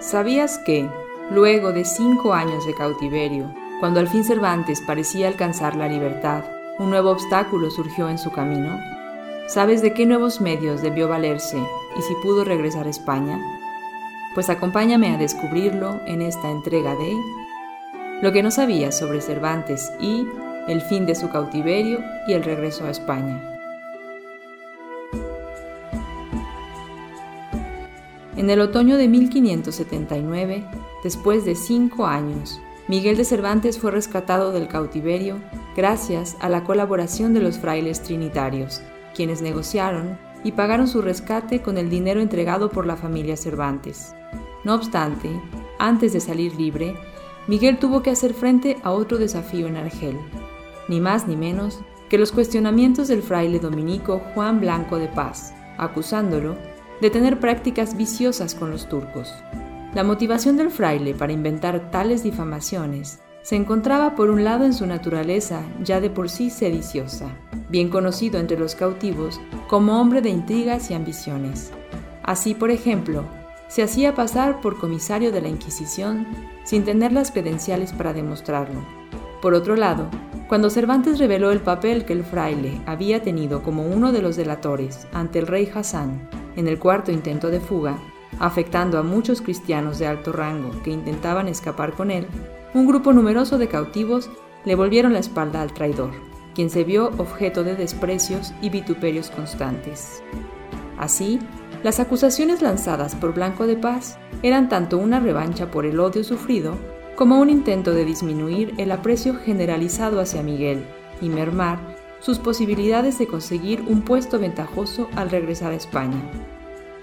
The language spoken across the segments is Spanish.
¿Sabías que, luego de cinco años de cautiverio, cuando al fin Cervantes parecía alcanzar la libertad, un nuevo obstáculo surgió en su camino? ¿Sabes de qué nuevos medios debió valerse y si pudo regresar a España? Pues acompáñame a descubrirlo en esta entrega de Lo que no sabías sobre Cervantes y el fin de su cautiverio y el regreso a España. En el otoño de 1579, después de cinco años, Miguel de Cervantes fue rescatado del cautiverio gracias a la colaboración de los frailes trinitarios, quienes negociaron y pagaron su rescate con el dinero entregado por la familia Cervantes. No obstante, antes de salir libre, Miguel tuvo que hacer frente a otro desafío en Argel, ni más ni menos que los cuestionamientos del fraile dominico Juan Blanco de Paz, acusándolo de tener prácticas viciosas con los turcos. La motivación del fraile para inventar tales difamaciones se encontraba por un lado en su naturaleza ya de por sí sediciosa, bien conocido entre los cautivos como hombre de intrigas y ambiciones. Así, por ejemplo, se hacía pasar por comisario de la Inquisición sin tener las credenciales para demostrarlo. Por otro lado, cuando Cervantes reveló el papel que el fraile había tenido como uno de los delatores ante el rey Hassan en el cuarto intento de fuga, afectando a muchos cristianos de alto rango que intentaban escapar con él, un grupo numeroso de cautivos le volvieron la espalda al traidor, quien se vio objeto de desprecios y vituperios constantes. Así, las acusaciones lanzadas por Blanco de Paz eran tanto una revancha por el odio sufrido como un intento de disminuir el aprecio generalizado hacia Miguel y mermar sus posibilidades de conseguir un puesto ventajoso al regresar a España.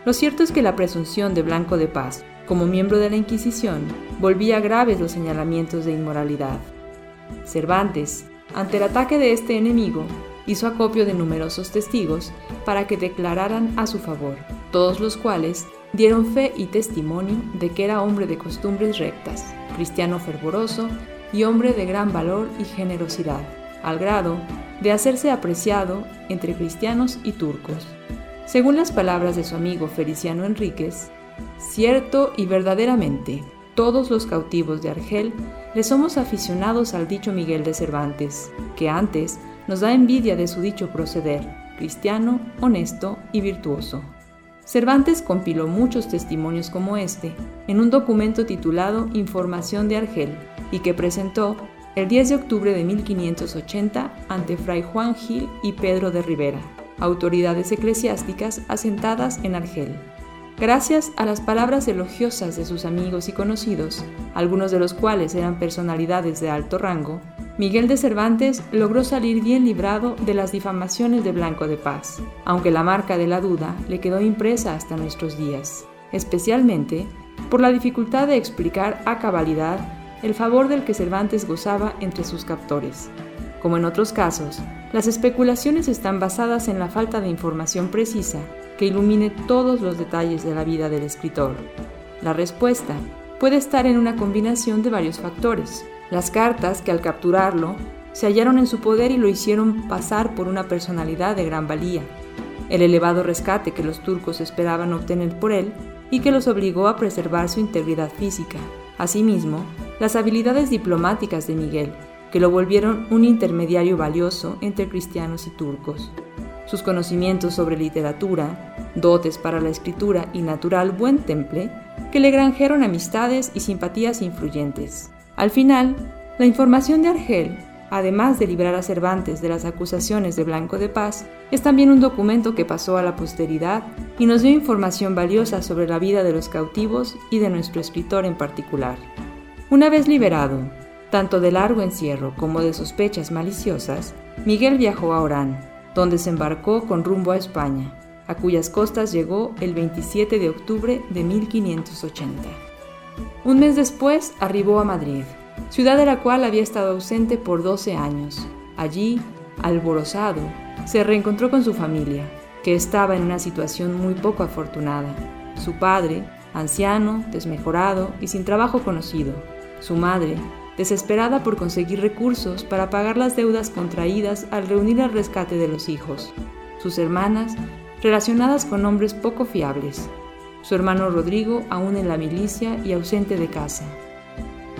Lo cierto es que la presunción de Blanco de Paz como miembro de la Inquisición, volvía graves los señalamientos de inmoralidad. Cervantes, ante el ataque de este enemigo, hizo acopio de numerosos testigos para que declararan a su favor, todos los cuales dieron fe y testimonio de que era hombre de costumbres rectas, cristiano fervoroso y hombre de gran valor y generosidad, al grado de hacerse apreciado entre cristianos y turcos. Según las palabras de su amigo Feliciano Enríquez, Cierto y verdaderamente, todos los cautivos de Argel le somos aficionados al dicho Miguel de Cervantes, que antes nos da envidia de su dicho proceder, cristiano, honesto y virtuoso. Cervantes compiló muchos testimonios como este en un documento titulado Información de Argel y que presentó el 10 de octubre de 1580 ante Fray Juan Gil y Pedro de Rivera, autoridades eclesiásticas asentadas en Argel. Gracias a las palabras elogiosas de sus amigos y conocidos, algunos de los cuales eran personalidades de alto rango, Miguel de Cervantes logró salir bien librado de las difamaciones de Blanco de Paz, aunque la marca de la duda le quedó impresa hasta nuestros días, especialmente por la dificultad de explicar a cabalidad el favor del que Cervantes gozaba entre sus captores. Como en otros casos, las especulaciones están basadas en la falta de información precisa que ilumine todos los detalles de la vida del escritor. La respuesta puede estar en una combinación de varios factores. Las cartas que al capturarlo se hallaron en su poder y lo hicieron pasar por una personalidad de gran valía. El elevado rescate que los turcos esperaban obtener por él y que los obligó a preservar su integridad física. Asimismo, las habilidades diplomáticas de Miguel, que lo volvieron un intermediario valioso entre cristianos y turcos sus conocimientos sobre literatura, dotes para la escritura y natural buen temple, que le granjeron amistades y simpatías influyentes. Al final, la información de Argel, además de librar a Cervantes de las acusaciones de Blanco de Paz, es también un documento que pasó a la posteridad y nos dio información valiosa sobre la vida de los cautivos y de nuestro escritor en particular. Una vez liberado, tanto de largo encierro como de sospechas maliciosas, Miguel viajó a Orán, donde se embarcó con rumbo a España, a cuyas costas llegó el 27 de octubre de 1580. Un mes después arribó a Madrid, ciudad de la cual había estado ausente por 12 años. Allí, alborozado, se reencontró con su familia, que estaba en una situación muy poco afortunada. Su padre, anciano, desmejorado y sin trabajo conocido. Su madre, desesperada por conseguir recursos para pagar las deudas contraídas al reunir el rescate de los hijos. Sus hermanas, relacionadas con hombres poco fiables. Su hermano Rodrigo aún en la milicia y ausente de casa.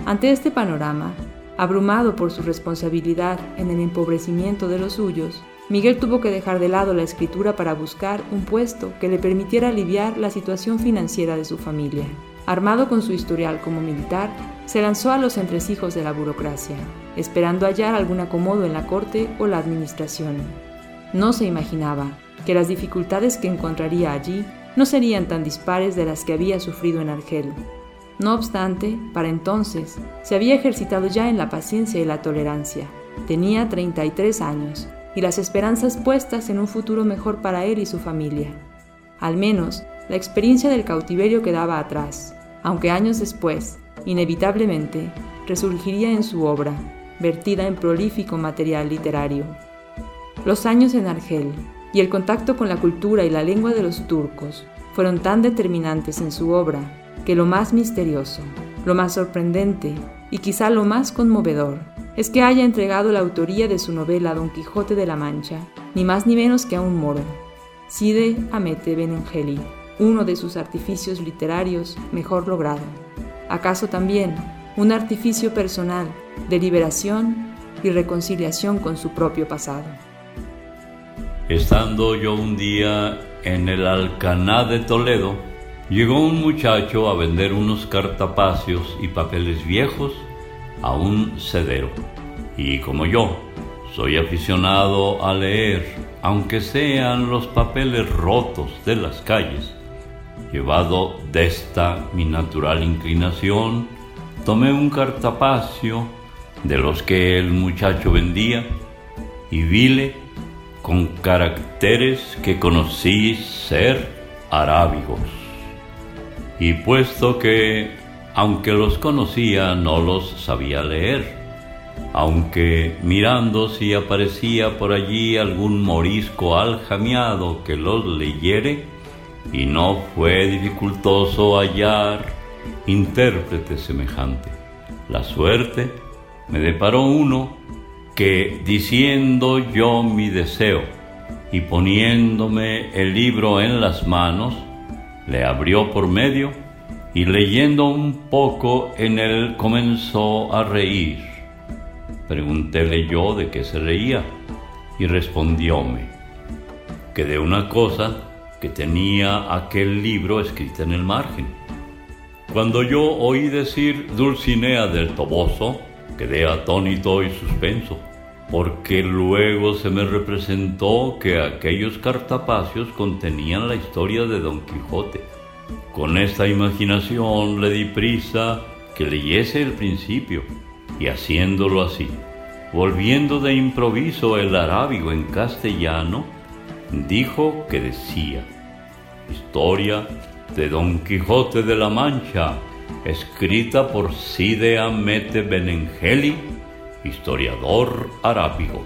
Ante este panorama, abrumado por su responsabilidad en el empobrecimiento de los suyos, Miguel tuvo que dejar de lado la escritura para buscar un puesto que le permitiera aliviar la situación financiera de su familia. Armado con su historial como militar, se lanzó a los entresijos de la burocracia, esperando hallar algún acomodo en la corte o la administración. No se imaginaba que las dificultades que encontraría allí no serían tan dispares de las que había sufrido en Argel. No obstante, para entonces, se había ejercitado ya en la paciencia y la tolerancia. Tenía 33 años y las esperanzas puestas en un futuro mejor para él y su familia. Al menos, la experiencia del cautiverio quedaba atrás, aunque años después, inevitablemente, resurgiría en su obra, vertida en prolífico material literario. Los años en Argel y el contacto con la cultura y la lengua de los turcos fueron tan determinantes en su obra que lo más misterioso, lo más sorprendente y quizá lo más conmovedor es que haya entregado la autoría de su novela Don Quijote de la Mancha, ni más ni menos que a un moro, Side Amete Benengeli, uno de sus artificios literarios mejor logrado. ¿Acaso también un artificio personal de liberación y reconciliación con su propio pasado? Estando yo un día en el Alcaná de Toledo, llegó un muchacho a vender unos cartapacios y papeles viejos a un cedero. Y como yo soy aficionado a leer, aunque sean los papeles rotos de las calles, llevado de esta mi natural inclinación, tomé un cartapacio de los que el muchacho vendía y vile con caracteres que conocí ser arábigos. Y puesto que, aunque los conocía, no los sabía leer, aunque mirando si aparecía por allí algún morisco aljamiado que los leyere, y no fue dificultoso hallar intérprete semejante. La suerte me deparó uno que, diciendo yo mi deseo y poniéndome el libro en las manos, le abrió por medio y leyendo un poco en él comenzó a reír. Preguntéle yo de qué se reía y respondióme que de una cosa que tenía aquel libro escrita en el margen. Cuando yo oí decir Dulcinea del Toboso, quedé atónito y suspenso, porque luego se me representó que aquellos cartapacios contenían la historia de Don Quijote. Con esta imaginación le di prisa que leyese el principio, y haciéndolo así, volviendo de improviso el arábigo en castellano, dijo que decía, Historia de Don Quijote de la Mancha, escrita por Cide Amete Benengeli, historiador arábigo.